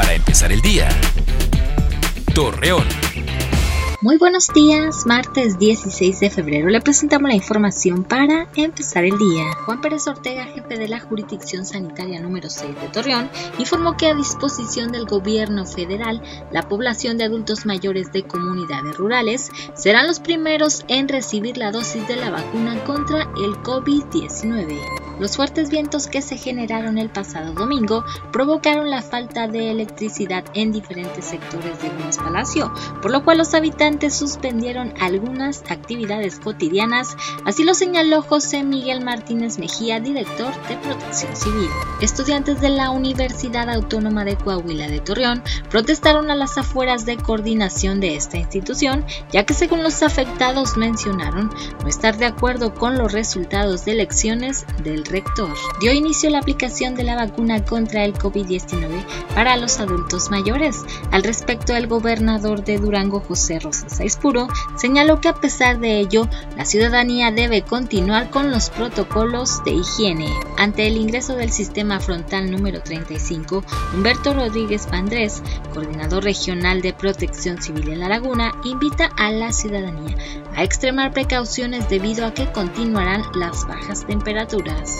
Para empezar el día. Torreón. Muy buenos días, martes 16 de febrero le presentamos la información para empezar el día. Juan Pérez Ortega, jefe de la jurisdicción sanitaria número 6 de Torreón, informó que a disposición del gobierno federal, la población de adultos mayores de comunidades rurales serán los primeros en recibir la dosis de la vacuna contra el COVID-19. Los fuertes vientos que se generaron el pasado domingo provocaron la falta de electricidad en diferentes sectores de Gómez Palacio, por lo cual los habitantes suspendieron algunas actividades cotidianas, así lo señaló José Miguel Martínez Mejía, director de Protección Civil. Estudiantes de la Universidad Autónoma de Coahuila de Torreón protestaron a las afueras de coordinación de esta institución, ya que según los afectados mencionaron no estar de acuerdo con los resultados de elecciones del rector. Dio inicio la aplicación de la vacuna contra el COVID-19 para los adultos mayores. Al respecto, el gobernador de Durango, José Rosa Puro, señaló que a pesar de ello, la ciudadanía debe continuar con los protocolos de higiene. Ante el ingreso del sistema frontal número 35, Humberto Rodríguez Pandrés, coordinador regional de protección civil en La Laguna, invita a la ciudadanía a extremar precauciones debido a que continuarán las bajas temperaturas.